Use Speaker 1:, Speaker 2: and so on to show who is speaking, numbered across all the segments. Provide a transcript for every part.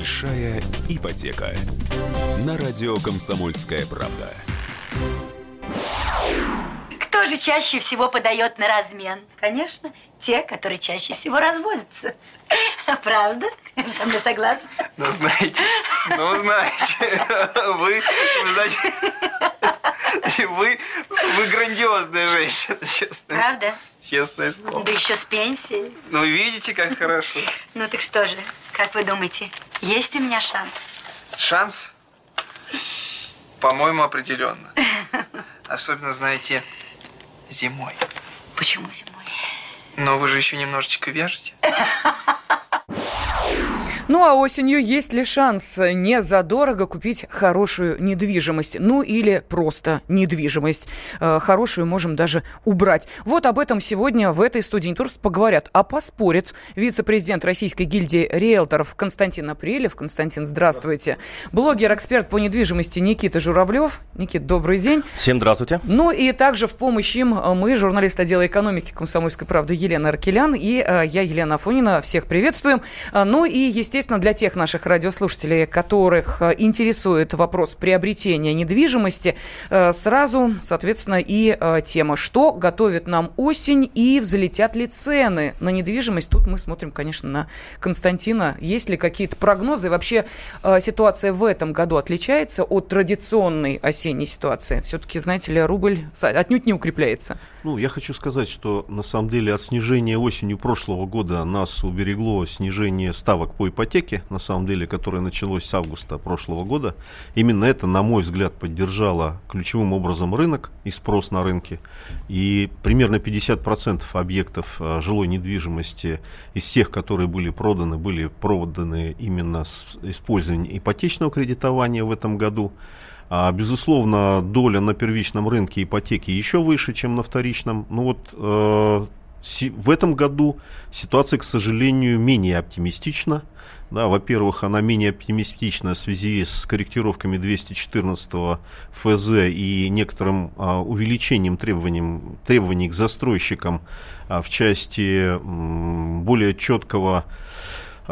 Speaker 1: Большая ипотека. На радио «Комсомольская правда».
Speaker 2: Кто же чаще всего подает на размен? Конечно, те, которые чаще всего разводятся. Правда? Со мной согласны?
Speaker 3: Ну, знаете, ну, знаете, вы, значит, вы, вы грандиозная женщина, честно.
Speaker 2: Правда?
Speaker 3: Честное слово.
Speaker 2: Да еще с пенсией.
Speaker 3: Ну, видите, как хорошо.
Speaker 2: Ну так что же, как вы думаете, есть у меня шанс?
Speaker 3: Шанс? По-моему, определенно. Особенно, знаете, зимой.
Speaker 2: Почему зимой?
Speaker 3: Но вы же еще немножечко вяжете.
Speaker 4: Ну а осенью есть ли шанс не задорого купить хорошую недвижимость? Ну или просто недвижимость. Э, хорошую можем даже убрать. Вот об этом сегодня в этой студии Турс поговорят. А поспорит вице-президент Российской гильдии риэлторов Константин Апрелев. Константин, здравствуйте. Блогер-эксперт по недвижимости Никита Журавлев. Никит, добрый день.
Speaker 5: Всем здравствуйте.
Speaker 4: Ну и также в помощь им мы, журналист отдела экономики «Комсомольской правды» Елена Аркелян и э, я, Елена Афонина. Всех приветствуем. Э, ну и, естественно, Естественно, для тех наших радиослушателей, которых э, интересует вопрос приобретения недвижимости, э, сразу, соответственно, и э, тема, что готовит нам осень и взлетят ли цены на недвижимость. Тут мы смотрим, конечно, на Константина. Есть ли какие-то прогнозы? Вообще ситуация в этом году отличается от традиционной осенней ситуации? Все-таки, знаете ли, рубль отнюдь не укрепляется.
Speaker 6: Ну, я хочу сказать, что на самом деле от снижения осенью прошлого года нас уберегло снижение ставок по ипотеке, на самом деле, которое началось с августа прошлого года. Именно это, на мой взгляд, поддержало ключевым образом рынок и спрос на рынке. И примерно 50% объектов а, жилой недвижимости из всех, которые были проданы, были проданы именно с использованием ипотечного кредитования в этом году. А, безусловно, доля на первичном рынке ипотеки еще выше, чем на вторичном. Ну вот э, в этом году ситуация, к сожалению, менее оптимистична. Да, во-первых, она менее оптимистична в связи с корректировками 214 ФЗ и некоторым а, увеличением требований, требований к застройщикам а, в части м, более четкого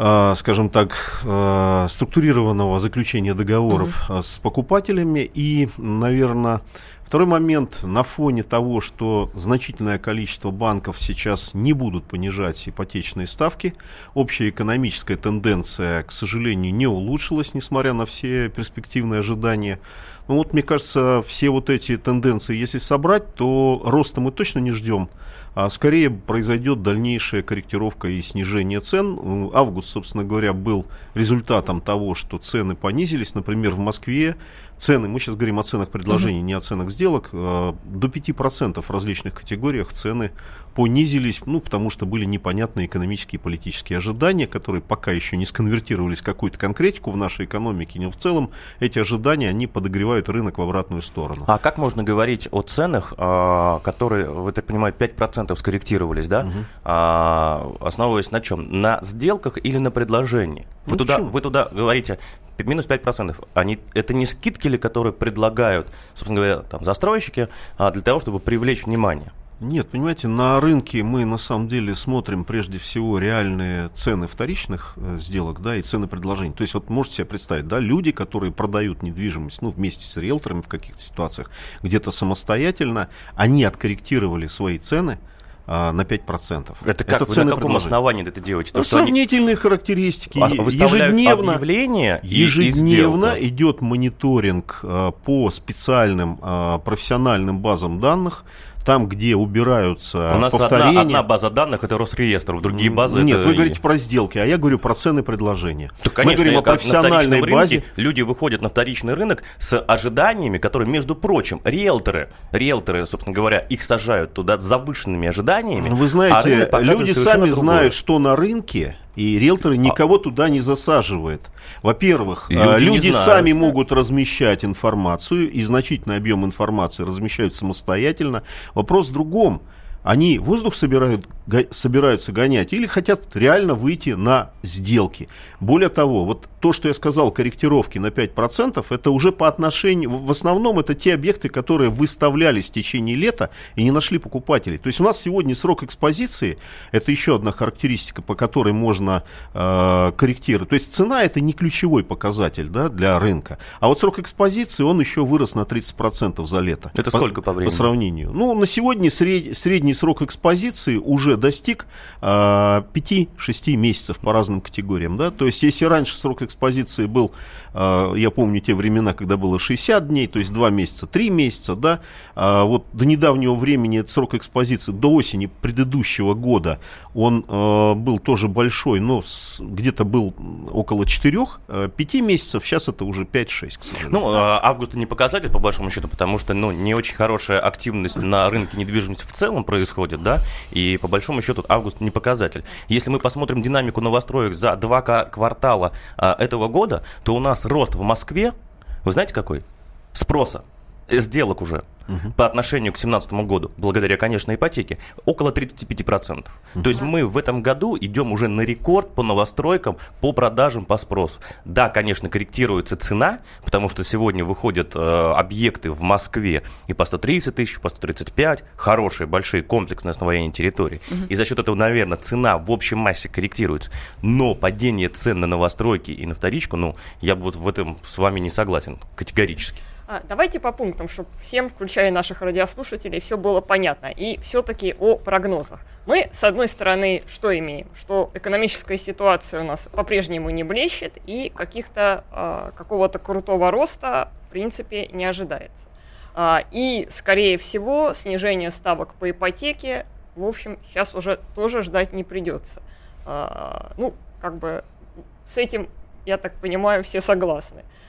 Speaker 6: Э, скажем так, э, структурированного заключения договоров угу. с покупателями. И, наверное, второй момент, на фоне того, что значительное количество банков сейчас не будут понижать ипотечные ставки, общая экономическая тенденция, к сожалению, не улучшилась, несмотря на все перспективные ожидания. Ну вот, мне кажется, все вот эти тенденции, если собрать, то роста мы точно не ждем а скорее произойдет дальнейшая корректировка и снижение цен. Август, собственно говоря, был результатом того, что цены понизились. Например, в Москве цены, мы сейчас говорим о ценах предложений, uh-huh. не о ценах сделок, э, до 5% в различных категориях цены понизились, ну, потому что были непонятные экономические и политические ожидания, которые пока еще не сконвертировались в какую-то конкретику в нашей экономике, но в целом эти ожидания, они подогревают рынок в обратную сторону.
Speaker 5: А как можно говорить о ценах, а, которые, вы так понимаете, 5% скорректировались, да, угу. основываясь на чем? На сделках или на предложении? Вы, ну, туда, вы туда говорите, минус 5%. Они, это не скидки ли, которые предлагают, собственно говоря, там, застройщики а для того, чтобы привлечь внимание?
Speaker 6: Нет, понимаете, на рынке мы на самом деле смотрим прежде всего реальные цены вторичных э, сделок, да, и цены предложений. То есть вот можете себе представить, да, люди, которые продают недвижимость, ну, вместе с риэлторами в каких-то ситуациях, где-то самостоятельно, они откорректировали свои цены, а, на 5%.
Speaker 5: Это как? Это вы на каком основании это делаете?
Speaker 6: То, ну, сравнительные они... характеристики. А, ежедневно,
Speaker 5: объявление
Speaker 6: ежедневно и, и идет мониторинг а, по специальным а, профессиональным базам данных там, где убираются
Speaker 5: У нас повторения... одна, одна база данных это Росреестр, другие базы
Speaker 6: Нет,
Speaker 5: это...
Speaker 6: вы говорите про сделки, а я говорю про цены предложения. То, конечно, Мы говорим о профессиональной базе. Рынке
Speaker 5: люди выходят на вторичный рынок с ожиданиями, которые, между прочим, риэлторы, риэлторы, собственно говоря, их сажают туда с завышенными ожиданиями.
Speaker 6: Вы знаете, а люди сами другое. знают, что на рынке и риэлторы а никого а... туда не засаживают. Во-первых, люди, а, люди сами могут размещать информацию, и значительный объем информации размещают самостоятельно. Вопрос в другом. Они воздух собирают, собираются гонять или хотят реально выйти на сделки. Более того, вот то, что я сказал, корректировки на 5%, это уже по отношению, в основном это те объекты, которые выставлялись в течение лета и не нашли покупателей. То есть у нас сегодня срок экспозиции, это еще одна характеристика, по которой можно э, корректировать. То есть цена это не ключевой показатель да, для рынка. А вот срок экспозиции, он еще вырос на 30% за лето.
Speaker 5: Это сколько по времени?
Speaker 6: По сравнению. Ну, на сегодня сред, средний срок экспозиции уже достиг э, 5-6 месяцев по разным категориям. Да? То есть если раньше срок экспозиции был, э, я помню те времена, когда было 60 дней, то есть 2 месяца, 3 месяца, да, а вот до недавнего времени этот срок экспозиции, до осени предыдущего года, он э, был тоже большой, но где-то был около 4-5 э, месяцев, сейчас это уже 5-6, к
Speaker 5: сожалению. Ну, а, август не показатель, по большому счету, потому что, ну, не очень хорошая активность на рынке недвижимости в целом происходит, да, и по большому счету август не показатель. Если мы посмотрим динамику новостроек за два квартала а, этого года, то у нас рост в Москве, вы знаете какой? Спроса э, сделок уже угу. по отношению к 2017 году, благодаря, конечно, ипотеке, около 35%. Угу. То есть мы в этом году идем уже на рекорд по новостройкам, по продажам, по спросу. Да, конечно, корректируется цена, потому что сегодня выходят э, объекты в Москве и по 130 тысяч, по 135, хорошие, большие комплексные основания территории. Угу. И за счет этого, наверное, цена в общей массе корректируется. Но падение цен на новостройки и на вторичку, ну, я бы вот в этом с вами не согласен категорически.
Speaker 7: А, давайте по пунктам, чтобы всем, включая наших радиослушателей, все было понятно. И все-таки о прогнозах. Мы, с одной стороны, что имеем? Что экономическая ситуация у нас по-прежнему не блещет, и каких-то э, какого-то крутого роста, в принципе, не ожидается. А, и, скорее всего, снижение ставок по ипотеке, в общем, сейчас уже тоже ждать не придется. А, ну, как бы с этим, я так понимаю, все согласны. А,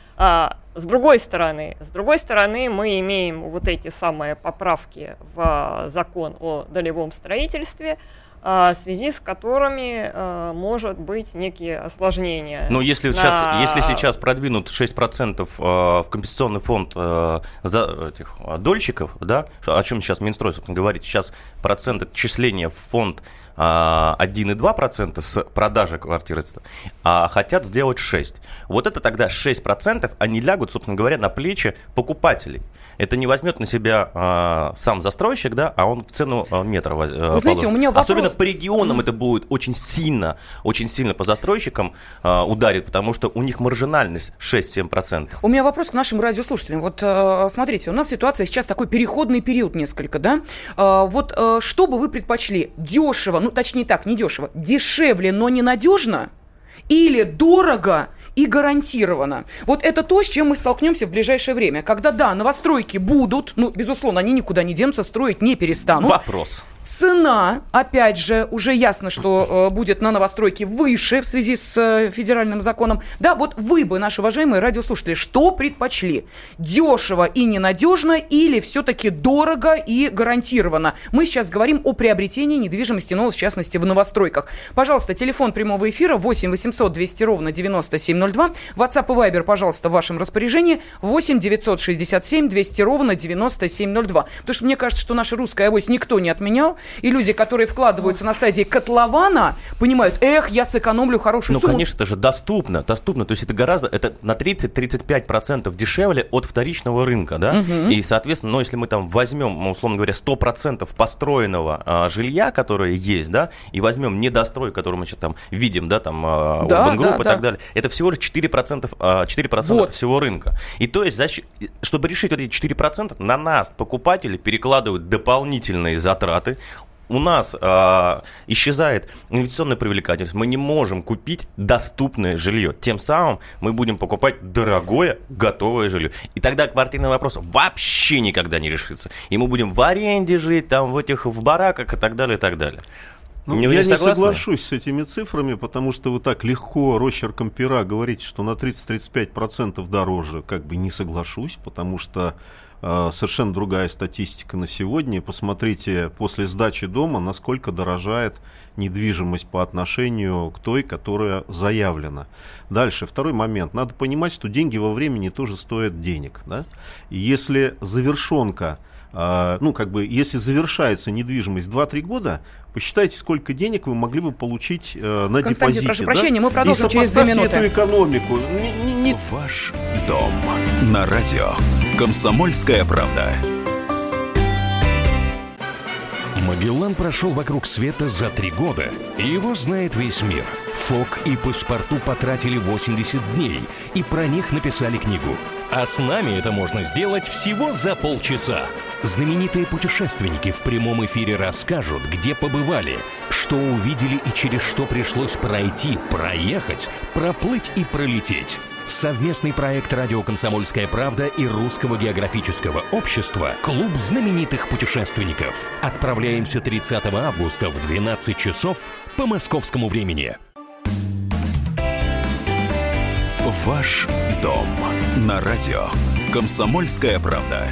Speaker 7: с другой стороны, с другой стороны, мы имеем вот эти самые поправки в закон о долевом строительстве, а, в связи с которыми а, может быть некие осложнения.
Speaker 5: Но если, на... сейчас, если сейчас продвинут 6% а, в компенсационный фонд за этих дольщиков, да, о чем сейчас Минстрой, собственно, говорит, сейчас процент отчисления в фонд 1,2% а, с продажи квартиры, а хотят сделать 6%. Вот это тогда 6%, они лягут, собственно говоря, на плечи покупателей. Это не возьмет на себя а, сам застройщик, да, а он в цену а, метра воз,
Speaker 4: э, Вы знаете, у меня вопрос...
Speaker 5: Особенно по регионам mm-hmm. это будет очень сильно, очень сильно по застройщикам а, ударит, потому что у них маржинальность 6-7%.
Speaker 4: У меня вопрос к нашим радиослушателям. Вот а, смотрите, у нас ситуация сейчас такой переходный период несколько, да? А, вот а, что бы вы предпочли? Дешево, ну ну, точнее так, не дешево, дешевле, но ненадежно, или дорого и гарантированно. Вот это то, с чем мы столкнемся в ближайшее время. Когда, да, новостройки будут, ну, безусловно, они никуда не денутся, строить не перестанут.
Speaker 5: Вопрос.
Speaker 4: Цена, опять же, уже ясно, что э, будет на новостройке выше в связи с э, федеральным законом. Да, вот вы бы, наши уважаемые радиослушатели, что предпочли? Дешево и ненадежно или все-таки дорого и гарантированно? Мы сейчас говорим о приобретении недвижимости, но в частности в новостройках. Пожалуйста, телефон прямого эфира 8 800 200 ровно 9702. WhatsApp и Viber, пожалуйста, в вашем распоряжении 8 967 200 ровно 9702. Потому что мне кажется, что наша русская авось никто не отменял. И люди, которые вкладываются на стадии котлована, понимают, эх, я сэкономлю хорошую
Speaker 5: ну,
Speaker 4: сумму.
Speaker 5: Ну, конечно, это же доступно, доступно. То есть это гораздо, это на 30-35% дешевле от вторичного рынка, да? Угу. И, соответственно, ну, если мы там возьмем, условно говоря, 100% построенного а, жилья, которое есть, да, и возьмем недострой, который мы сейчас там видим, да, там, а, да, Group да, и да. так далее, это всего лишь 4%, а, 4% вот. всего рынка. И то есть, защ... чтобы решить вот эти 4%, на нас, покупатели, перекладывают дополнительные затраты, у нас э, исчезает инвестиционная привлекательность. Мы не можем купить доступное жилье. Тем самым мы будем покупать дорогое, готовое жилье. И тогда квартирный вопрос вообще никогда не решится. И мы будем в аренде жить, там, в этих, в бараках и так далее, и так далее.
Speaker 6: Ну, не, я не соглашусь с этими цифрами, потому что вы так легко росчерком пера говорите, что на 30-35% дороже. Как бы не соглашусь, потому что совершенно другая статистика на сегодня. Посмотрите после сдачи дома, насколько дорожает недвижимость по отношению к той, которая заявлена. Дальше, второй момент. Надо понимать, что деньги во времени тоже стоят денег. Да? И если завершенка а, ну, как бы, если завершается недвижимость 2-3 года, посчитайте, сколько денег вы могли бы получить э, на
Speaker 4: Константин,
Speaker 6: депозите.
Speaker 4: прошу
Speaker 6: да?
Speaker 4: прощения, мы продолжим
Speaker 6: И
Speaker 4: через две
Speaker 6: сопоставьте
Speaker 4: минуты.
Speaker 6: эту экономику. Не- не- не
Speaker 1: Ваш дом на радио. Комсомольская правда.
Speaker 8: Магеллан прошел вокруг света за три года, и его знает весь мир. Фок и паспорту потратили 80 дней, и про них написали книгу. А с нами это можно сделать всего за полчаса. Знаменитые путешественники в прямом эфире расскажут, где побывали, что увидели и через что пришлось пройти, проехать, проплыть и пролететь. Совместный проект «Радио Комсомольская правда» и Русского географического общества «Клуб знаменитых путешественников». Отправляемся 30 августа в 12 часов по московскому времени.
Speaker 1: Ваш дом на радио. Комсомольская правда.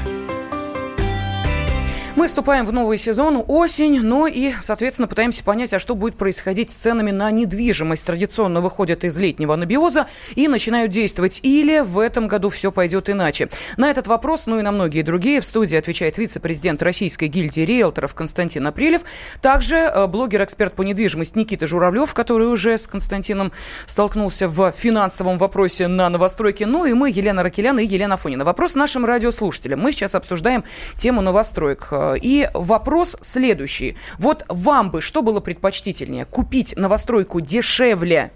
Speaker 4: Мы вступаем в новый сезон, осень, ну и, соответственно, пытаемся понять, а что будет происходить с ценами на недвижимость. Традиционно выходят из летнего анабиоза и начинают действовать. Или в этом году все пойдет иначе. На этот вопрос, ну и на многие другие, в студии отвечает вице-президент Российской гильдии риэлторов Константин Апрелев. Также э, блогер-эксперт по недвижимости Никита Журавлев, который уже с Константином столкнулся в финансовом вопросе на новостройке. Ну и мы, Елена Ракелян и Елена Афонина. Вопрос нашим радиослушателям. Мы сейчас обсуждаем тему новостроек. Э, И вопрос следующий. Вот вам бы что было предпочтительнее? Купить новостройку дешевле,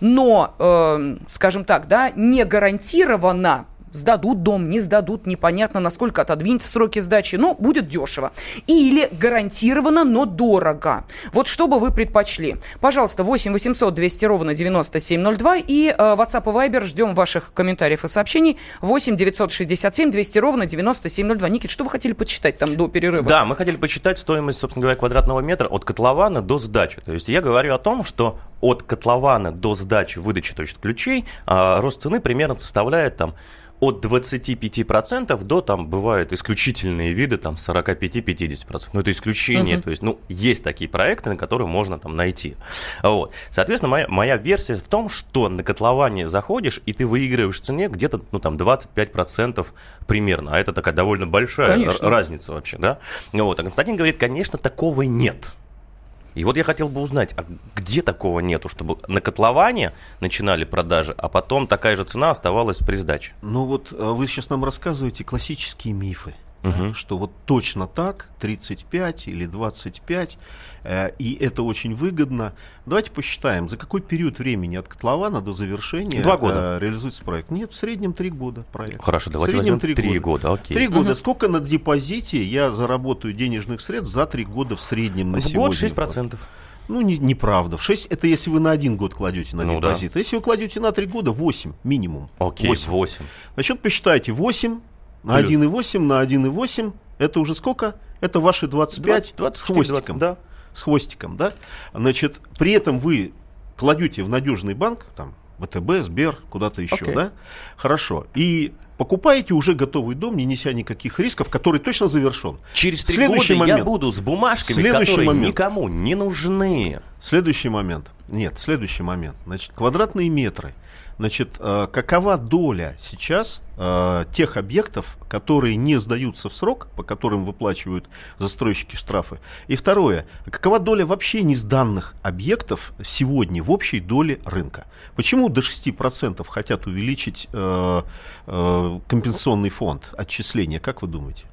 Speaker 4: но, э, скажем так, да, не гарантированно сдадут дом, не сдадут, непонятно, насколько отодвинется сроки сдачи, но будет дешево. Или гарантированно, но дорого. Вот что бы вы предпочли? Пожалуйста, 8 800 200 ровно 9702 и э, WhatsApp и Viber ждем ваших комментариев и сообщений. 8 967 200 ровно 9702. Никит, что вы хотели почитать там до перерыва?
Speaker 5: Да, мы хотели почитать стоимость, собственно говоря, квадратного метра от котлована до сдачи. То есть я говорю о том, что от котлована до сдачи выдачи то есть ключей а, рост цены примерно составляет там от 25% до, там, бывают исключительные виды, там, 45-50%. Ну, это исключение,
Speaker 4: Мгм.
Speaker 5: то есть, ну, есть такие проекты, на которые можно там найти. Вот. Соответственно, моя, моя версия в том, что на котловане заходишь, и ты выигрываешь в цене где-то, ну, там, 25% примерно, а это такая довольно большая
Speaker 4: Конечно.
Speaker 5: разница вообще, да? Вот. А Константин говорит, конечно, такого нет. И вот я хотел бы узнать, а где такого нету, чтобы на котловане начинали продажи, а потом такая же цена оставалась при сдаче?
Speaker 6: Ну вот а вы сейчас нам рассказываете классические мифы. Да, Что вот точно так, 35 или 25, э, и это очень выгодно. Давайте посчитаем, за какой период времени от котлована до завершения
Speaker 5: Два года.
Speaker 6: э, реализуется проект. Нет, в среднем 3 года проект.
Speaker 5: Хорошо,
Speaker 6: В
Speaker 5: давайте
Speaker 6: среднем
Speaker 5: возьмем
Speaker 6: три
Speaker 5: три года, окей.
Speaker 6: Три года. Сколько на депозите я заработаю денежных средств за три года в среднем на
Speaker 5: В
Speaker 6: сегодня?
Speaker 5: год 6%.
Speaker 6: Ну, не- неправда. В 6 это если вы на один год кладете на
Speaker 5: Ну да.
Speaker 6: депозит. А если вы кладете на три года, 8 минимум.
Speaker 5: Окей,
Speaker 6: 8.
Speaker 5: 8.
Speaker 6: Значит, посчитайте 8 на
Speaker 5: Плюс.
Speaker 6: 1,8 на 1,8. Это уже сколько? Это ваши 25 с хвостиком.
Speaker 5: да.
Speaker 6: С хвостиком, да? Значит, при этом вы кладете в надежный банк, там, ВТБ, Сбер, куда-то еще,
Speaker 5: Окей.
Speaker 6: да? Хорошо. И покупаете уже готовый дом, не неся никаких рисков, который точно завершен.
Speaker 5: Через три
Speaker 6: Следующий
Speaker 5: года я
Speaker 6: момент.
Speaker 5: буду с бумажками,
Speaker 6: Следующий
Speaker 5: которые
Speaker 6: момент.
Speaker 5: никому не нужны.
Speaker 6: Следующий момент. Нет, следующий момент. Значит, квадратные метры. Значит, э, какова доля сейчас э, тех объектов, которые не сдаются в срок, по которым выплачивают застройщики штрафы? И второе, какова доля вообще не сданных объектов сегодня в общей доле рынка? Почему до 6% хотят увеличить э, компенсационный фонд отчисления? Как вы думаете?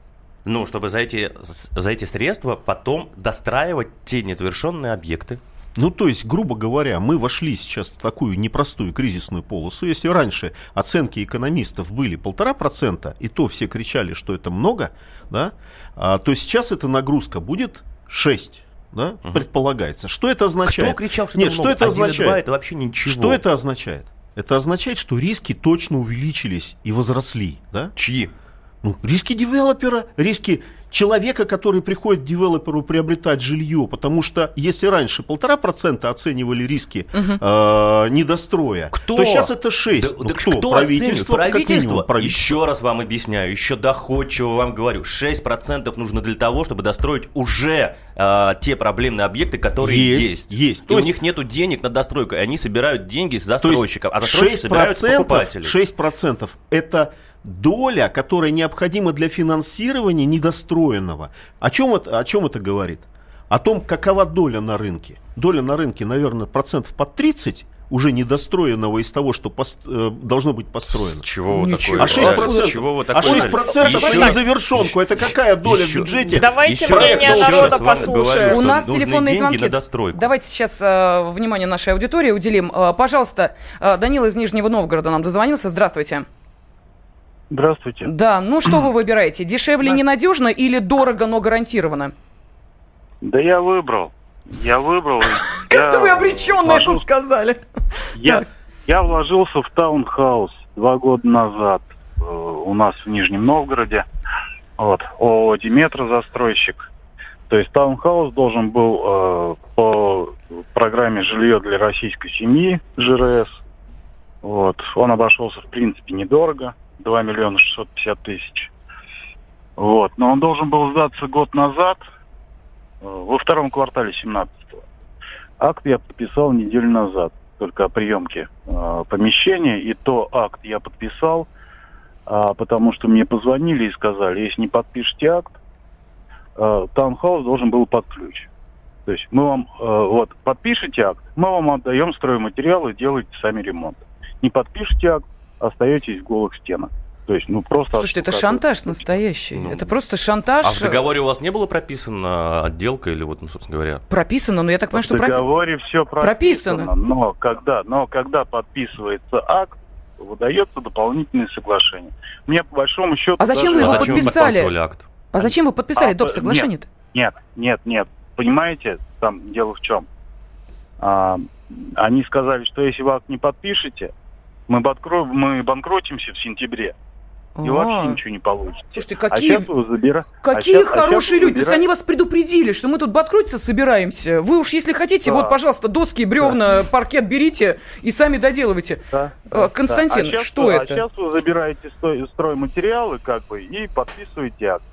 Speaker 5: Ну, чтобы за эти, за эти средства потом достраивать те незавершенные объекты.
Speaker 6: Ну, то есть, грубо говоря, мы вошли сейчас в такую непростую кризисную полосу. Если раньше оценки экономистов были полтора процента, и то все кричали, что это много, да, а, то сейчас эта нагрузка будет 6. Да, предполагается. Что это означает?
Speaker 5: Кто кричал, что
Speaker 6: Нет,
Speaker 5: это
Speaker 6: что
Speaker 5: много?
Speaker 6: это
Speaker 5: 1,2
Speaker 6: означает?
Speaker 5: это вообще ничего.
Speaker 6: Что это означает? Это означает, что риски точно увеличились и возросли, да?
Speaker 5: Чьи?
Speaker 6: Ну, риски девелопера, риски человека, который приходит к девелоперу приобретать жилье, потому что если раньше полтора процента оценивали риски э, недостроя,
Speaker 5: Кто?
Speaker 6: то сейчас это 6.
Speaker 5: Да-
Speaker 6: Ну,
Speaker 5: так
Speaker 6: кто?
Speaker 5: кто
Speaker 6: Правительство, минимум,
Speaker 5: Правительство?
Speaker 6: правительство.
Speaker 5: Еще раз вам объясняю, еще доходчиво вам говорю. 6% нужно для того, чтобы достроить уже э, те проблемные объекты, которые
Speaker 6: Есть,
Speaker 5: есть.
Speaker 6: есть.
Speaker 5: И
Speaker 6: То
Speaker 5: у
Speaker 6: есть-
Speaker 5: них нету денег на достройку, и они собирают деньги с застройщиков, а застройщики собирают с
Speaker 6: 6%,
Speaker 5: покупателей.
Speaker 6: 6% это доля, которая необходима для финансирования недостроенного. О чем это, о чем это говорит? О том, какова доля на рынке. Доля на рынке, наверное, процентов под 30 уже недостроенного из того, что пост, э, должно быть построено.
Speaker 5: Чего вы
Speaker 4: Ничего.
Speaker 5: такое?
Speaker 6: А 6%,
Speaker 5: Чего вы
Speaker 6: а
Speaker 5: такое?
Speaker 6: 6 процентов
Speaker 5: Еще-
Speaker 6: на завершенку. Это какая доля
Speaker 5: еще-
Speaker 6: в бюджете?
Speaker 7: Давайте
Speaker 5: Еще
Speaker 7: мнение
Speaker 5: раз
Speaker 7: народа послушаем.
Speaker 5: говорю,
Speaker 4: У нас телефонные звонки.
Speaker 5: на.
Speaker 4: Давайте сейчас э, внимание нашей аудитории уделим. Э, пожалуйста, э, Данил из Нижнего Новгорода нам дозвонился. Здравствуйте.
Speaker 9: Здравствуйте.
Speaker 4: Да, ну что вы выбираете? Дешевле ненадежно или дорого, но гарантированно?
Speaker 9: Да я выбрал. Я выбрал.
Speaker 4: Как-то вы обреченно это
Speaker 9: вложился-
Speaker 4: сказали.
Speaker 9: Я, я вложился в таунхаус два года назад э, у нас в Нижнем Новгороде. Вот, ООО «Диметра» застройщик. То есть таунхаус должен был э, по программе «Жилье для российской семьи» ЖРС. Вот. Он обошелся, в принципе, недорого. 2 миллиона 650 тысяч. Вот. Но он должен был сдаться год назад, э, во втором квартале 17 Акт я подписал неделю назад, только о приемке э, помещения. И то акт я подписал, а, потому что мне позвонили и сказали, если не подпишете акт, э, таунхаус должен был под ключ. То есть мы вам, э, вот, подпишите акт, мы вам отдаем стройматериалы, делайте сами ремонт. Не подпишите акт, остаетесь в голых стенах. То есть, ну, просто...
Speaker 4: Слушайте, это шантаж настоящий.
Speaker 5: Ну,
Speaker 4: это просто шантаж.
Speaker 5: А в договоре у вас не было прописано отделка или вот, ну, собственно говоря?
Speaker 4: Прописано, но я так понимаю, что
Speaker 9: В
Speaker 4: пропи-
Speaker 9: договоре все
Speaker 4: прописано.
Speaker 9: прописано, но когда, но когда подписывается акт, выдается дополнительное соглашение. Мне по большому счету...
Speaker 4: А зачем вы
Speaker 9: даже-
Speaker 4: его
Speaker 5: а зачем
Speaker 4: подписали?
Speaker 5: вы акт?
Speaker 4: А зачем вы подписали
Speaker 9: А,
Speaker 4: доп.
Speaker 9: по-
Speaker 4: соглашение-то?
Speaker 9: Нет, нет, нет. Понимаете, там дело в чем? А, они сказали, что если вы акт не подпишете, мы, банкро- мы банкротимся в сентябре, и
Speaker 4: А.
Speaker 9: вообще ничего не получится.
Speaker 4: Слушайте,
Speaker 9: А
Speaker 4: какие,
Speaker 9: сейчас вы забира-
Speaker 4: какие
Speaker 9: а а щас
Speaker 4: хорошие
Speaker 9: вы
Speaker 4: люди. То есть
Speaker 9: забира-
Speaker 4: они вас предупредили, что мы тут банкротиться собираемся. Вы уж, если хотите,
Speaker 9: Да.
Speaker 4: вот, пожалуйста, доски, бревна, паркет берите и сами доделывайте.
Speaker 9: Да,
Speaker 4: Э, Константин,
Speaker 9: да. А щас
Speaker 4: что
Speaker 9: вы-
Speaker 4: это?
Speaker 9: А сейчас вы забираете стройматериалы, как бы, и подписываете акт.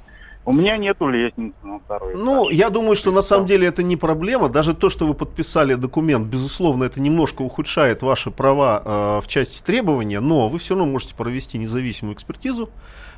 Speaker 9: У меня нету лестницы на второй
Speaker 6: Ну,
Speaker 9: этаж.
Speaker 6: я думаю, что на самом деле это не проблема. Даже то, что вы подписали документ, безусловно, это немножко ухудшает ваши права э, в части требования, но вы все равно можете провести независимую экспертизу.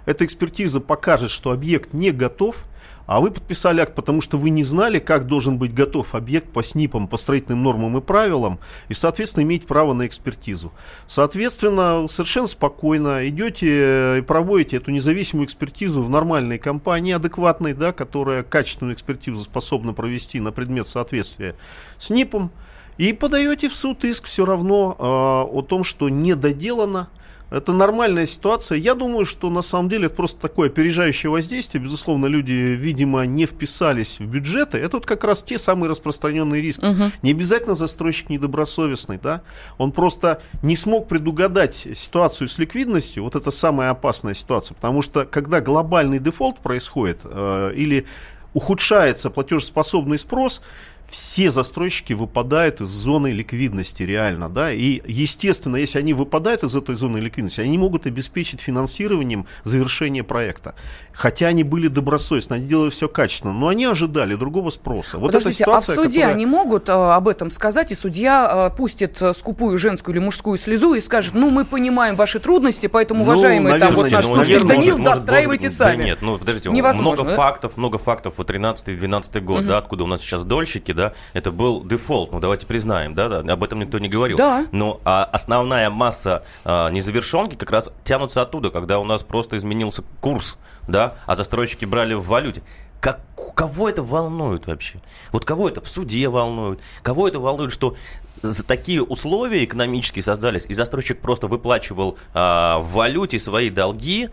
Speaker 6: Эта экспертиза покажет, что объект не готов, а вы подписали акт, потому что вы не знали, как должен быть готов объект по СНИПам, по строительным нормам и правилам, и, соответственно, иметь право на экспертизу. Соответственно, совершенно спокойно идете э, и проводите эту независимую экспертизу в нормальной компании, адекватной, да, которая качественную экспертизу способна провести на предмет соответствия с НИПом, и подаете в суд иск все равно э, о том, что не доделано, это нормальная ситуация. Я думаю, что на самом деле это просто такое опережающее воздействие. Безусловно, люди, видимо, не вписались в бюджеты. Это вот как раз те самые распространенные риски. Не обязательно застройщик недобросовестный, да? Он просто не смог предугадать ситуацию с ликвидностью. Вот это самая опасная ситуация. Потому что когда глобальный дефолт происходит э, или ухудшается платежеспособный спрос, все застройщики выпадают из зоны ликвидности реально, да, и естественно, если они выпадают из этой зоны ликвидности, они не могут обеспечить финансированием завершение проекта. Хотя они были добросовестны, они делали все качественно, но они ожидали другого спроса. Вот
Speaker 4: Подождите,
Speaker 6: эта
Speaker 4: а в
Speaker 6: ситуация,
Speaker 4: суде
Speaker 6: которая-
Speaker 4: они могут э, об этом сказать, и судья э, пустит э, скупую женскую или мужскую слезу и скажет, ну, мы понимаем ваши трудности, поэтому,
Speaker 6: Ну,
Speaker 4: уважаемые, там, вот
Speaker 6: наверное,
Speaker 4: наш
Speaker 6: ну, наверное,
Speaker 4: Данил,
Speaker 5: может,
Speaker 4: достраивайте
Speaker 5: может,
Speaker 4: сами.
Speaker 5: Да нет, ну подождите,
Speaker 4: Невозможно,
Speaker 5: много
Speaker 4: да?
Speaker 5: фактов, много фактов. Вот 13-12 год, да, откуда у нас сейчас дольщики, да, это был дефолт, ну давайте признаем, да, да, об этом никто не говорил.
Speaker 4: Да.
Speaker 5: Но а, основная масса а, незавершенки как раз тянутся оттуда, когда у нас просто изменился курс, да, а застройщики брали в валюте. Как, кого это волнует вообще? Вот кого это в суде волнует? Кого это волнует, что за такие условия экономические создались, и застройщик просто выплачивал а, в валюте свои долги,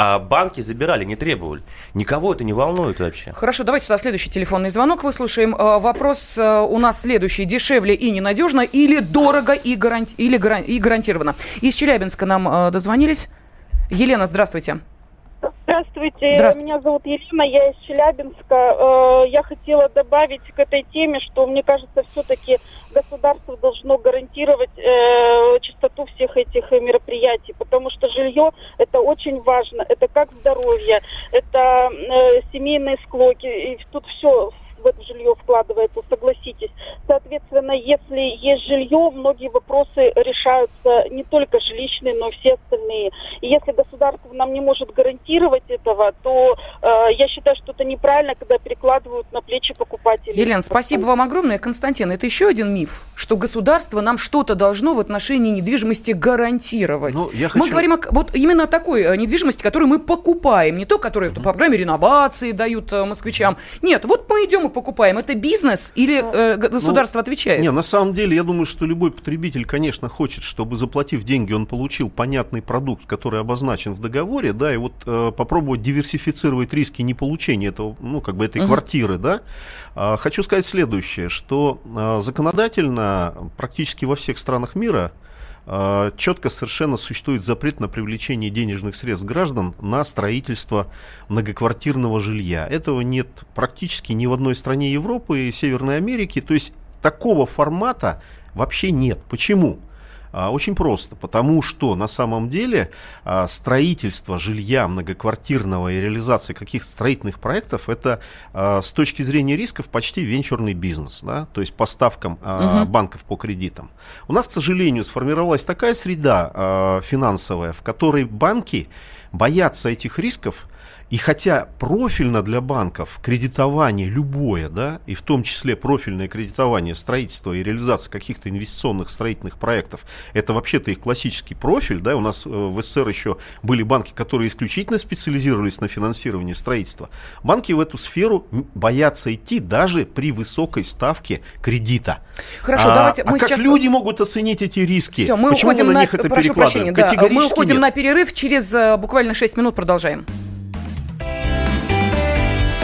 Speaker 5: а банки забирали, не требовали. Никого это не волнует вообще.
Speaker 4: Хорошо, давайте сюда следующий телефонный звонок выслушаем. Э, Вопрос э, у нас следующий. Дешевле и ненадежно или дорого и, гаранти- или гаран- и гарантированно? Из Челябинска нам э, дозвонились. Елена, здравствуйте.
Speaker 10: Здравствуйте.
Speaker 4: Здравствуйте.
Speaker 10: меня зовут Елена, я из Челябинска. Э, Я хотела добавить к этой теме, что мне кажется, все-таки государство должно гарантировать э, чистоту всех этих мероприятий, потому что жилье это очень важно, это как здоровье, это э, семейные склоки, и тут все в это жилье вкладывается, согласитесь. Соответственно, если есть жилье, многие вопросы решаются не только жилищные, но и все остальные. И если государство нам не может гарантировать этого, то э, я считаю, что это неправильно, когда перекладывают на плечи покупателей.
Speaker 4: Елена, спасибо вам огромное. Константин, это еще один миф, что государство нам что-то должно в отношении недвижимости гарантировать.
Speaker 6: Ну, я хочу...
Speaker 4: Мы говорим о, вот именно о такой э, недвижимости, которую мы покупаем, не то, которую по программе реновации дают э, москвичам. Нет, вот мы идем и покупаем. Это бизнес или э, государство
Speaker 6: ну,
Speaker 4: отвечает?
Speaker 6: Не, на самом деле, я думаю, что любой потребитель, конечно, хочет, чтобы заплатив деньги, он получил понятный продукт, который обозначен в договоре, да, и вот э, попробовать диверсифицировать риски неполучения этого, ну, как бы этой угу. квартиры, да. А, хочу сказать следующее, что а, законодательно практически во всех странах мира а, четко совершенно существует запрет на привлечение денежных средств граждан на строительство многоквартирного жилья. Этого нет практически ни в одной стране Европы и Северной Америки. То есть такого формата вообще нет. Почему? А, очень просто, потому что на самом деле а, строительство жилья многоквартирного и реализация каких-то строительных проектов это а, с точки зрения рисков почти венчурный бизнес, да, то есть по ставкам угу. банков по кредитам. У нас, к сожалению, сформировалась такая среда финансовая, в которой банки боятся этих рисков, и хотя профильно для банков кредитование любое, да, и в том числе профильное кредитование строительства и реализация каких-то инвестиционных строительных проектов, это вообще-то их классический профиль, да, у нас э, в СССР еще были банки, которые исключительно специализировались на финансировании строительства. Банки в эту сферу боятся идти даже при высокой ставке кредита.
Speaker 4: Хорошо, а, давайте
Speaker 6: мы а сейчас... как люди могут оценить эти риски?
Speaker 4: Все, мы
Speaker 6: Почему
Speaker 4: уходим
Speaker 6: мы на,
Speaker 4: на
Speaker 6: них это
Speaker 4: прошу
Speaker 6: перекладываем?
Speaker 4: Прощения, да. Мы уходим нет. на перерыв, через uh, буквально 6 минут продолжаем.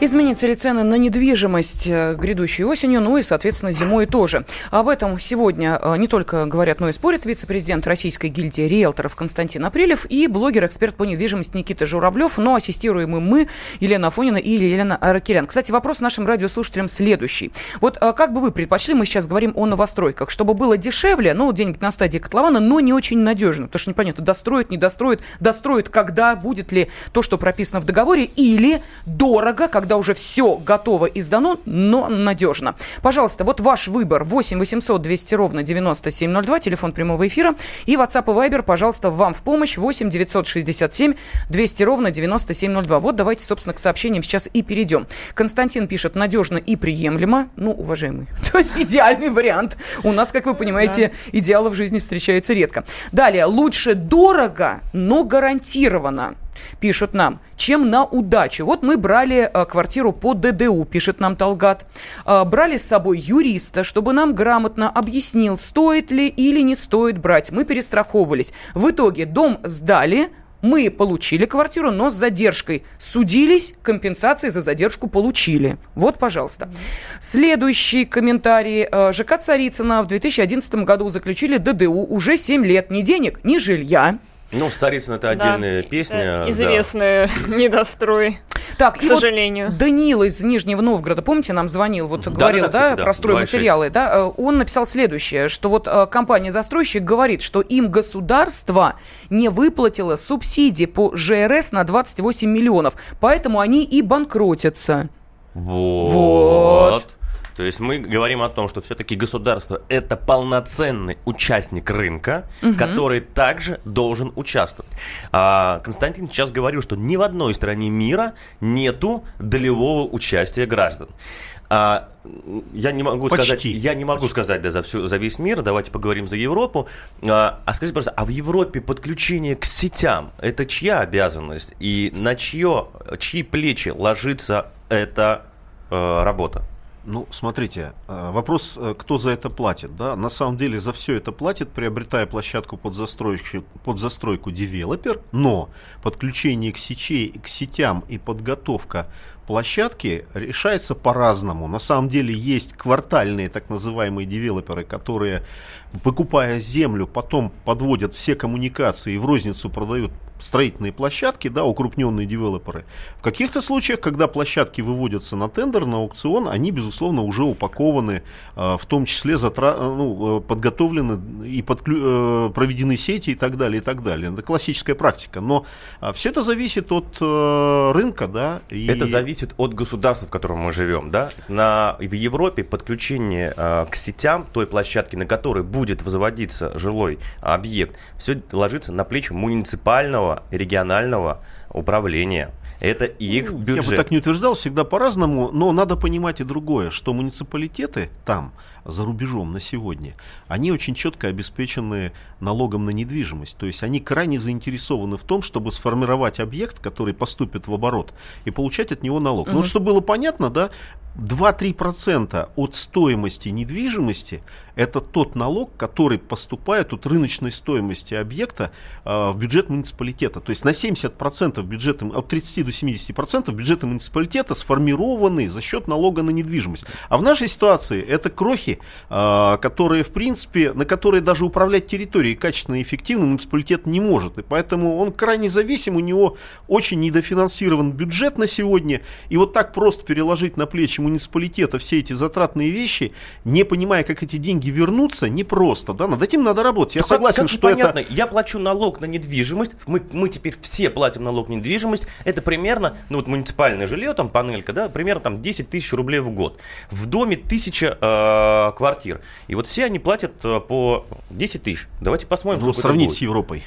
Speaker 4: Изменятся ли цены на недвижимость э, грядущей осенью, ну и, соответственно, зимой тоже. Об этом сегодня э, не только говорят, но и спорят вице-президент Российской гильдии риэлторов Константин Апрелев и блогер-эксперт по недвижимости Никита Журавлев, но ассистируем им мы, Елена Афонина и Елена Аракелян. Кстати, вопрос нашим радиослушателям следующий. Вот э, как бы вы предпочли, мы сейчас говорим о новостройках, чтобы было дешевле, ну, где-нибудь на стадии котлована, но не очень надежно, потому что непонятно, достроят, не достроят, достроят когда, будет ли то, что прописано в договоре, или дорого, когда когда уже все готово и сдано, но надежно. Пожалуйста, вот ваш выбор. 8 800 200 ровно 9702, телефон прямого эфира. И WhatsApp и Viber, пожалуйста, вам в помощь. 8 967 200 ровно 9702. Вот давайте, собственно, к сообщениям сейчас и перейдем. Константин пишет, надежно и приемлемо. Ну, уважаемый, идеальный вариант. У нас, как вы понимаете, идеалы в жизни встречаются редко. Далее, лучше дорого, но гарантированно пишут нам, чем на удачу. Вот мы брали э, квартиру по ДДУ, пишет нам Талгат. Э, брали с собой юриста, чтобы нам грамотно объяснил, стоит ли или не стоит брать. Мы перестраховывались. В итоге дом сдали, мы получили квартиру, но с задержкой. Судились, компенсации за задержку получили. Вот, пожалуйста. Следующий комментарий. Э, ЖК Царицына в 2011 году заключили ДДУ уже 7 лет. Ни денег, ни жилья.
Speaker 5: Ну, Старицын это отдельная
Speaker 7: да,
Speaker 5: песня.
Speaker 7: Это известная да. недострой.
Speaker 4: Так,
Speaker 7: к сожалению.
Speaker 4: Вот Данил из Нижнего Новгорода, помните, нам звонил, вот да, говорил, да, да, кстати, да, про стройматериалы, да, э, он написал следующее, что вот э, компания-застройщик говорит, что им государство не выплатило субсидии по ЖРС на 28 миллионов, поэтому они и банкротятся.
Speaker 5: Вот. вот. То есть мы говорим о том, что все-таки государство это полноценный участник рынка, угу. который также должен участвовать. А, Константин сейчас говорил, что ни в одной стране мира нету долевого участия граждан. А, я не могу Почти. сказать, я не могу Почти. сказать да, за, всю, за весь мир, давайте поговорим за Европу. А, а скажите, пожалуйста, а в Европе подключение к сетям это чья обязанность и на чье, чьи плечи ложится эта э, работа?
Speaker 6: Ну, смотрите, э, вопрос, э, кто за это платит, да? На самом деле за все это платит, приобретая площадку под застройку, под застройку девелопер, но подключение к, сечей, к сетям и подготовка площадки решается по-разному. На самом деле есть квартальные так называемые девелоперы, которые, покупая землю, потом подводят все коммуникации и в розницу продают строительные площадки, да, укрупненные девелоперы. В каких-то случаях, когда площадки выводятся на тендер, на аукцион, они, безусловно, уже упакованы, э, в том числе затра... Э, ну, э, подготовлены и подклю... проведены сети и так далее, и так далее. Это классическая практика. Но все это зависит от рынка, да.
Speaker 5: И... Это зависит от государства, в котором мы живем, да. На... В Европе подключение к сетям той площадки, на которой будет возводиться жилой объект, все ложится на плечи муниципального местного регионального управления. Это их ну, бюджет.
Speaker 6: Я бы так не утверждал, всегда по-разному, но надо понимать и другое, что муниципалитеты там, за рубежом на сегодня, они очень четко обеспечены налогом на недвижимость. То есть они крайне заинтересованы в том, чтобы сформировать объект, который поступит в оборот, и получать от него налог. Угу. Ну, чтобы было понятно, да, 2-3% от стоимости недвижимости – это тот налог, который поступает от рыночной стоимости объекта э, в бюджет муниципалитета. То есть на 70% бюджета, от 30 до 70% бюджета муниципалитета сформированы за счет налога на недвижимость. А в нашей ситуации это крохи, э, которые, в принципе, на которые даже управлять территорией качественно и эффективно муниципалитет не может. И поэтому он крайне зависим, у него очень недофинансирован бюджет на сегодня. И вот так просто переложить на плечи муниципалитета все эти затратные вещи, не понимая, как эти деньги вернутся, непросто. Да? Над этим надо работать. Я
Speaker 5: да
Speaker 6: согласен,
Speaker 5: как,
Speaker 6: как что
Speaker 5: непонятно.
Speaker 6: это...
Speaker 5: Я плачу налог на недвижимость, мы, мы теперь все платим налог на недвижимость. Это примерно, ну вот муниципальное жилье, там панелька, да, примерно там 10 тысяч рублей в год. В доме тысяча э, квартир. И вот все они платят э, по 10 тысяч. Давайте посмотрим.
Speaker 6: Ну, сравнить с Европой.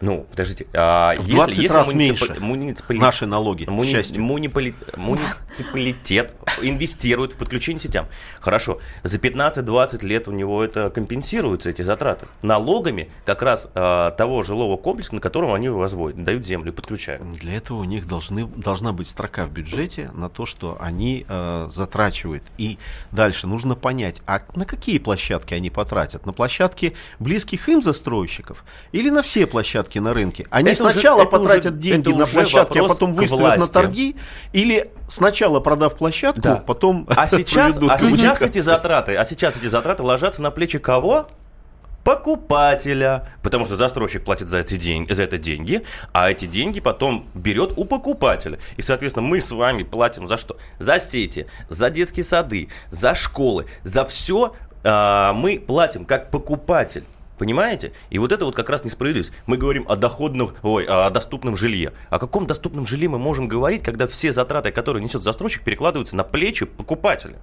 Speaker 5: Ну, подождите, а
Speaker 6: в 20 если, раз если меньше муниципали... наши налоги,
Speaker 5: муни... Мунипали... муниципалитет инвестирует в подключение сетям. Хорошо, за 15-20 лет у него это компенсируются, эти затраты. Налогами как раз а, того жилого комплекса, на котором они возводят, дают землю и подключают.
Speaker 6: Для этого у них должны, должна быть строка в бюджете на то, что они а, затрачивают. И дальше нужно понять, а на какие площадки они потратят? На площадки близких им застройщиков или на все площадки? Площадки на рынке. Они это сначала уже, потратят уже, деньги на площадки, а потом выставят на торги, или сначала продав площадку, да. потом
Speaker 5: а сейчас, а сейчас эти затраты, а сейчас эти затраты ложатся на плечи кого? покупателя, потому что застройщик платит за эти деньги, за это деньги, а эти деньги потом берет у покупателя. И, соответственно, мы с вами платим за что? За сети, за детские сады, за школы, за все э, мы платим как покупатель. Понимаете? И вот это вот как раз несправедливость. Мы говорим о доходных, ой, о доступном жилье. О каком доступном жилье мы можем говорить, когда все затраты, которые несет застройщик, перекладываются на плечи покупателя?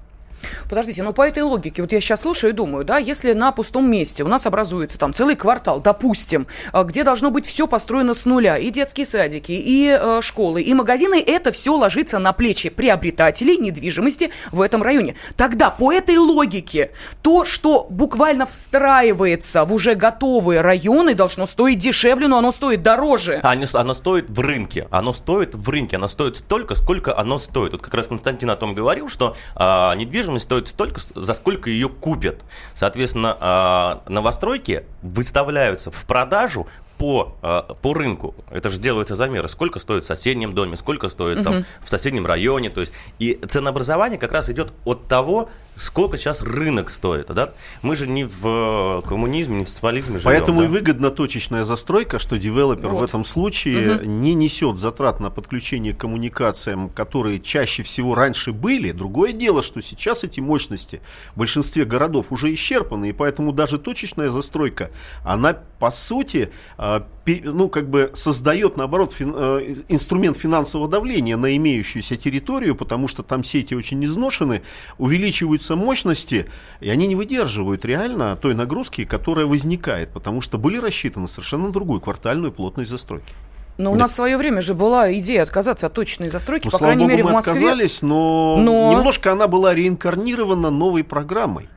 Speaker 4: Подождите, ну по этой логике, вот я сейчас слушаю и думаю, да, если на пустом месте у нас образуется там целый квартал, допустим, э, где должно быть все построено с нуля, и детские садики, и э, школы, и магазины, это все ложится на плечи приобретателей недвижимости в этом районе. Тогда по этой логике то, что буквально встраивается в уже готовые районы, должно стоить дешевле, но оно стоит дороже.
Speaker 5: Оно, оно стоит в рынке, оно стоит в рынке, оно стоит столько, сколько оно стоит. Вот как раз Константин о том говорил, что э, недвижимость недвижимость стоит столько, за сколько ее купят. Соответственно, а, новостройки выставляются в продажу по, а, по рынку. Это же делается замеры. Сколько стоит в соседнем доме, сколько стоит угу. там в соседнем районе. То есть, и ценообразование как раз идет от того, сколько сейчас рынок стоит. Да? Мы же не в коммунизме, не в социализме живем.
Speaker 6: Поэтому
Speaker 5: да?
Speaker 6: и выгодна точечная застройка, что девелопер вот. в этом случае угу. не несет затрат на подключение к коммуникациям, которые чаще всего раньше были. Другое дело, что сейчас эти мощности в большинстве городов уже исчерпаны, и поэтому даже точечная застройка, она по сути а, ну, как бы создает, наоборот, фин, э, инструмент финансового давления на имеющуюся территорию, потому что там сети очень изношены, увеличиваются мощности, и они не выдерживают реально той нагрузки, которая возникает, потому что были рассчитаны совершенно другую квартальную плотность застройки.
Speaker 4: Но у нас в свое время же была идея отказаться от точной застройки, ну, по крайней
Speaker 6: богу,
Speaker 4: мере,
Speaker 6: мы
Speaker 4: в Москве.
Speaker 6: отказались, но, но немножко она была реинкарнирована новой программой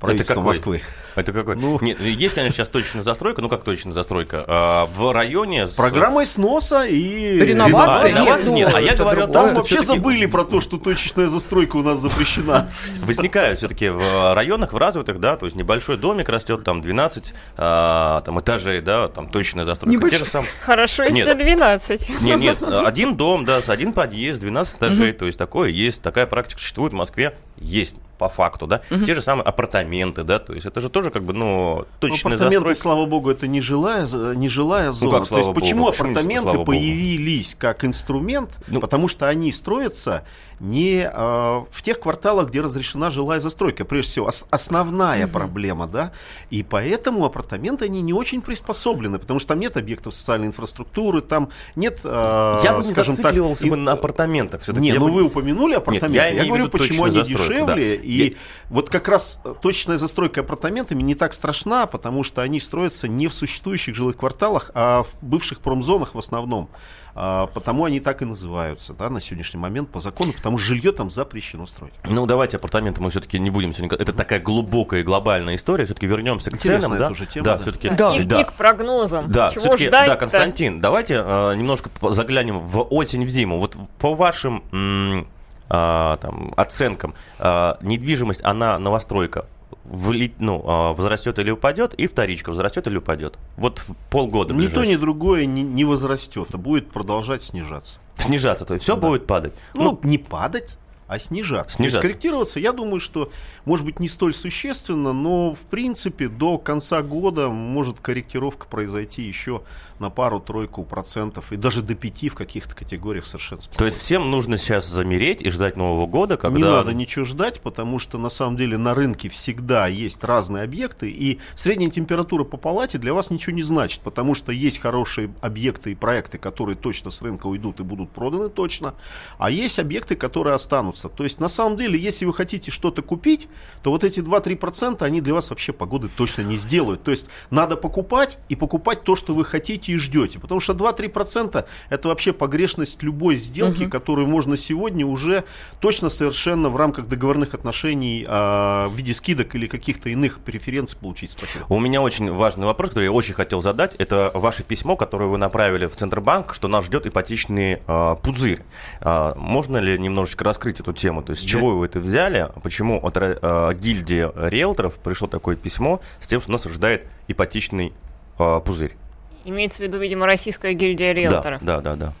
Speaker 6: правительства
Speaker 5: Это
Speaker 6: Москвы.
Speaker 5: Это какой? Ну, Нет, есть, конечно, сейчас точная застройка. Ну, как точная застройка? А, в районе... С...
Speaker 6: Программой сноса и...
Speaker 4: Реновация?
Speaker 5: Реновация нет. А я говорю о
Speaker 6: том, вообще забыли про то, что точечная застройка у нас запрещена.
Speaker 5: Возникают все-таки в районах, в развитых, да, то есть небольшой домик растет, там 12 а, там, этажей, да, там точная застройка.
Speaker 7: Небольшой. Сам... Хорошо, если нет. 12.
Speaker 5: Нет, нет, один дом, да, с один подъезд, 12 этажей, то есть такое есть, такая практика существует в Москве, есть по факту, да, угу. те же самые апартаменты, да, то есть это же тоже как бы, ну, точная
Speaker 6: апартаменты,
Speaker 5: застройка.
Speaker 6: слава богу, это не жилая, не жилая зона. Ну, как, то есть богу, почему апартаменты появились богу? как инструмент? Ну, Потому что они строятся не э, в тех кварталах, где разрешена жилая застройка, прежде всего, ос- основная угу. проблема, да, и поэтому апартаменты, они не очень приспособлены, потому что там нет объектов социальной инфраструктуры, там нет,
Speaker 5: э, Я бы не зацикливался так, бы на апартаментах.
Speaker 6: Не, ну
Speaker 5: бы...
Speaker 6: вы упомянули апартаменты, нет, я, я говорю, почему они дешевле, да. и я... вот как раз точечная застройка апартаментами не так страшна, потому что они строятся не в существующих жилых кварталах, а в бывших промзонах в основном. А, потому они так и называются да, на сегодняшний момент по закону, потому что жилье там запрещено строить.
Speaker 5: Ну, давайте апартаменты мы все-таки не будем сегодня... Это такая глубокая и глобальная история. Все-таки вернемся к ценам. Да,
Speaker 6: тема,
Speaker 5: да,
Speaker 6: да.
Speaker 5: все-таки...
Speaker 7: Да. И, да. и к прогнозам.
Speaker 5: Да, Чего ждать Да, Константин, давайте э, немножко заглянем в осень, в зиму. Вот по вашим... М- а, там, оценкам, а, недвижимость, она новостройка, влить, ну, а, возрастет или упадет, и вторичка возрастет или упадет. Вот полгода
Speaker 6: Ни то, ни другое не, не возрастет, а будет продолжать снижаться.
Speaker 5: Снижаться, то есть все да. будет падать.
Speaker 6: Ну, ну, не падать, а снижаться. снижаться. То есть корректироваться, я думаю, что может быть не столь существенно, но в принципе до конца года может корректировка произойти еще на пару-тройку процентов и даже до пяти в каких-то категориях совершенно спокойно.
Speaker 5: То есть всем нужно сейчас замереть и ждать Нового года, когда...
Speaker 6: Не надо ничего ждать, потому что на самом деле на рынке всегда есть разные объекты, и средняя температура по палате для вас ничего не значит, потому что есть хорошие объекты и проекты, которые точно с рынка уйдут и будут проданы точно, а есть объекты, которые останутся. То есть на самом деле, если вы хотите что-то купить, то вот эти 2-3% они для вас вообще погоды точно не сделают. То есть надо покупать и покупать то, что вы хотите и ждете. Потому что 2-3% это вообще погрешность любой сделки, угу. которую можно сегодня уже точно совершенно в рамках договорных отношений а, в виде скидок или каких-то иных преференций получить. Спасибо.
Speaker 5: У меня очень важный вопрос, который я очень хотел задать. Это ваше письмо, которое вы направили в Центробанк, что нас ждет ипотечный а, пузырь. А, можно ли немножечко раскрыть эту тему? То есть с чего вы это взяли? Почему от а, гильдии риэлторов пришло такое письмо с тем, что нас ожидает ипотечный а, пузырь?
Speaker 7: Имеется в виду, видимо, российская гильдия риэлторов.
Speaker 5: Да, да, да. да.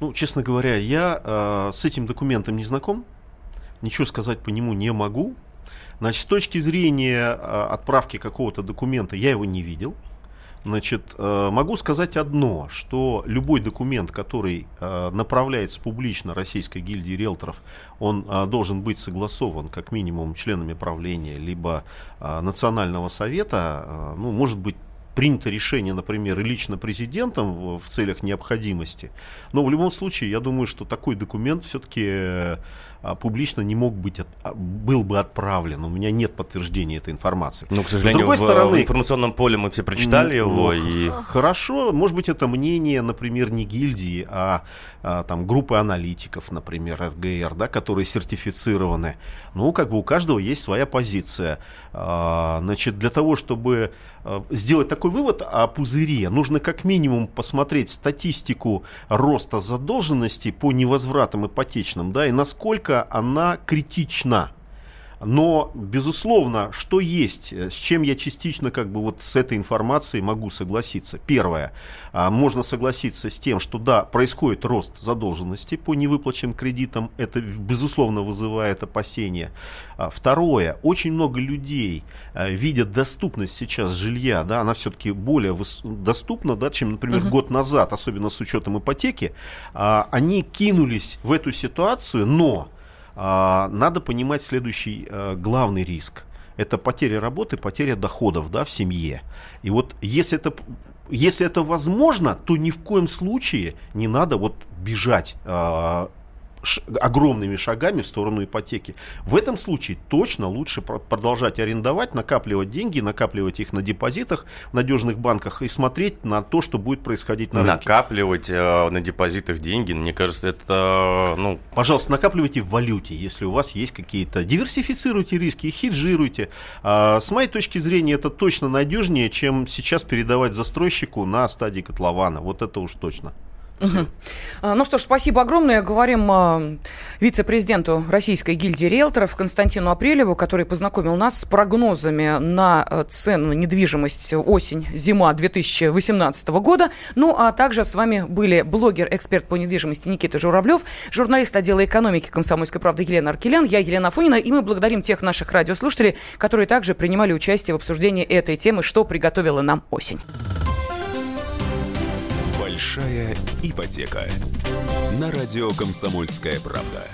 Speaker 6: Ну, честно говоря, я э, с этим документом не знаком, ничего сказать по нему не могу. Значит, с точки зрения э, отправки какого-то документа я его не видел. Значит, э, могу сказать одно, что любой документ, который э, направляется публично Российской гильдии риэлторов, он э, должен быть согласован как минимум членами правления, либо Национального совета, ну, может быть, принято решение, например, и лично президентом в целях необходимости. Но в любом случае, я думаю, что такой документ все-таки публично не мог быть, от, а, был бы отправлен. У меня нет подтверждения этой информации.
Speaker 5: Ну, к сожалению, в, стороны, в информационном поле мы все прочитали ну, его. И...
Speaker 6: Хорошо, может быть, это мнение, например, не гильдии, а, а там группы аналитиков, например, РГР, да, которые сертифицированы. Ну, как бы у каждого есть своя позиция. А, значит, для того, чтобы а, сделать такой вывод о пузыре, нужно как минимум посмотреть статистику роста задолженности по невозвратам ипотечным, да, и насколько насколько она критична. Но, безусловно, что есть, с чем я частично как бы вот с этой информацией могу согласиться. Первое, а, можно согласиться с тем, что да, происходит рост задолженности по невыплаченным кредитам, это, безусловно, вызывает опасения. А, второе, очень много людей а, видят доступность сейчас жилья, да, она все-таки более доступна, да, чем, например, uh-huh. год назад, особенно с учетом ипотеки. Они кинулись в эту ситуацию, но а, надо понимать следующий а, главный риск. это потеря работы, потеря доходов да, в семье. И вот если это если это возможно, то ни в коем случае не надо вот бежать а, огромными шагами в сторону ипотеки. В этом случае точно лучше продолжать арендовать, накапливать деньги, накапливать их на депозитах в надежных банках и смотреть на то, что будет происходить на
Speaker 5: рынке. Накапливать э, на депозитах деньги, мне кажется, это... Ну...
Speaker 6: Пожалуйста, накапливайте в валюте, если у вас есть какие-то... Диверсифицируйте риски, хеджируйте. А, с моей точки зрения, это точно надежнее, чем сейчас передавать застройщику на стадии котлована. Вот это уж точно.
Speaker 4: Угу. Ну что ж, спасибо огромное. Говорим э, вице-президенту Российской гильдии риэлторов Константину Апрелеву, который познакомил нас с прогнозами на э, цены на недвижимость осень-зима 2018 года. Ну, а также с вами были блогер, эксперт по недвижимости Никита Журавлев, журналист отдела экономики «Комсомольской правды» Елена Аркелян, я Елена Афонина, и мы благодарим тех наших радиослушателей, которые также принимали участие в обсуждении этой темы, что приготовила нам осень.
Speaker 1: Большая ипотека. На радио «Комсомольская правда».